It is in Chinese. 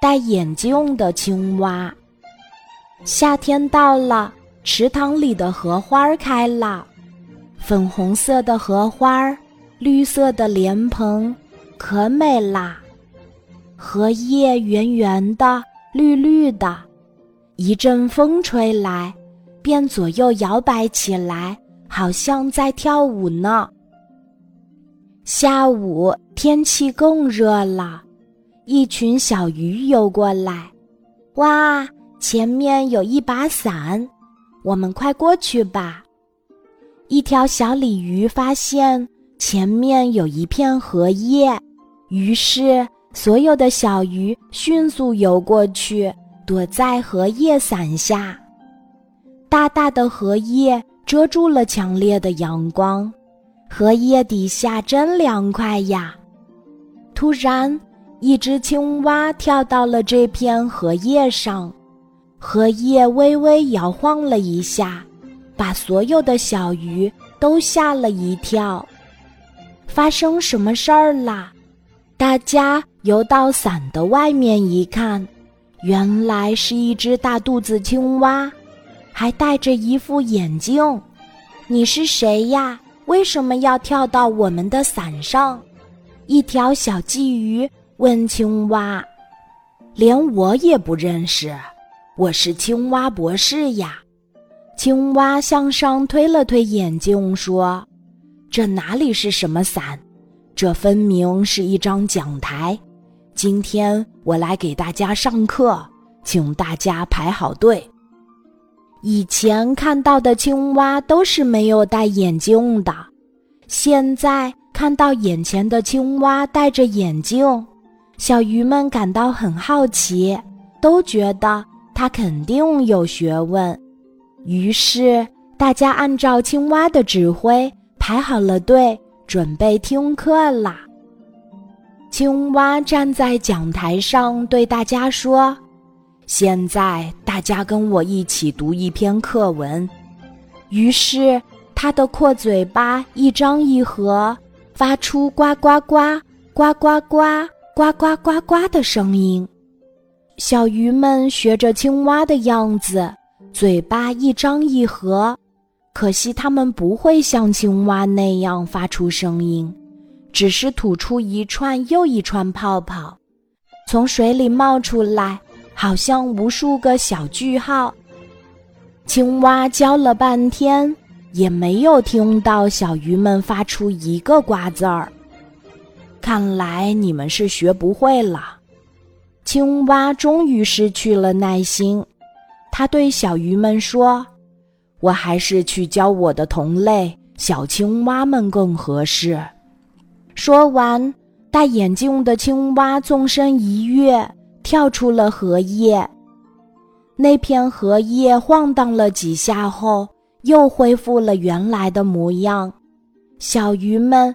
戴眼镜的青蛙。夏天到了，池塘里的荷花开了，粉红色的荷花，绿色的莲蓬，可美啦。荷叶圆圆的，绿绿的，一阵风吹来，便左右摇摆起来，好像在跳舞呢。下午天气更热了。一群小鱼游过来，哇！前面有一把伞，我们快过去吧。一条小鲤鱼发现前面有一片荷叶，于是所有的小鱼迅速游过去，躲在荷叶伞下。大大的荷叶遮住了强烈的阳光，荷叶底下真凉快呀！突然。一只青蛙跳到了这片荷叶上，荷叶微微摇晃了一下，把所有的小鱼都吓了一跳。发生什么事儿啦？大家游到伞的外面一看，原来是一只大肚子青蛙，还戴着一副眼镜。你是谁呀？为什么要跳到我们的伞上？一条小鲫鱼。问青蛙：“连我也不认识，我是青蛙博士呀。”青蛙向上推了推眼镜，说：“这哪里是什么伞？这分明是一张讲台。今天我来给大家上课，请大家排好队。”以前看到的青蛙都是没有戴眼镜的，现在看到眼前的青蛙戴着眼镜。小鱼们感到很好奇，都觉得它肯定有学问。于是，大家按照青蛙的指挥排好了队，准备听课啦。青蛙站在讲台上对大家说：“现在，大家跟我一起读一篇课文。”于是，它的阔嘴巴一张一合，发出呱呱呱、呱呱呱。呱呱呱呱的声音，小鱼们学着青蛙的样子，嘴巴一张一合。可惜它们不会像青蛙那样发出声音，只是吐出一串又一串泡泡，从水里冒出来，好像无数个小句号。青蛙教了半天，也没有听到小鱼们发出一个呱字儿。看来你们是学不会了。青蛙终于失去了耐心，他对小鱼们说：“我还是去教我的同类小青蛙们更合适。”说完，戴眼镜的青蛙纵身一跃，跳出了荷叶。那片荷叶晃荡了几下后，又恢复了原来的模样。小鱼们。